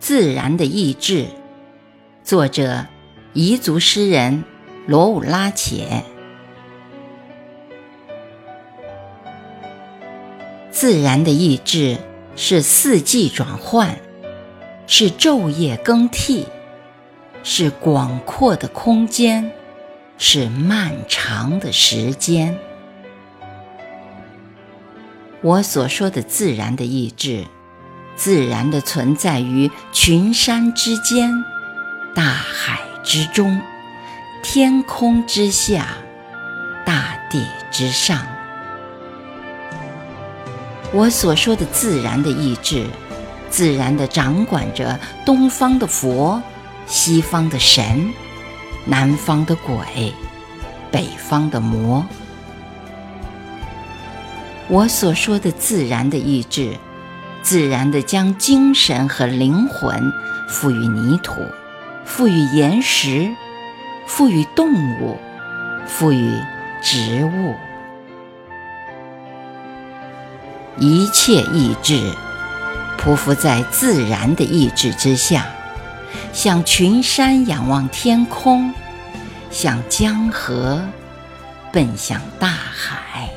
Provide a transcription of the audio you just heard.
自然的意志，作者彝族诗人罗武拉且。自然的意志是四季转换，是昼夜更替，是广阔的空间，是漫长的时间。我所说的自然的意志。自然的存在于群山之间、大海之中、天空之下、大地之上。我所说的自然的意志，自然的掌管着东方的佛、西方的神、南方的鬼、北方的魔。我所说的自然的意志。自然地将精神和灵魂赋予泥土，赋予岩石，赋予动物，赋予植物。一切意志匍匐在自然的意志之下，像群山仰望天空，像江河奔向大海。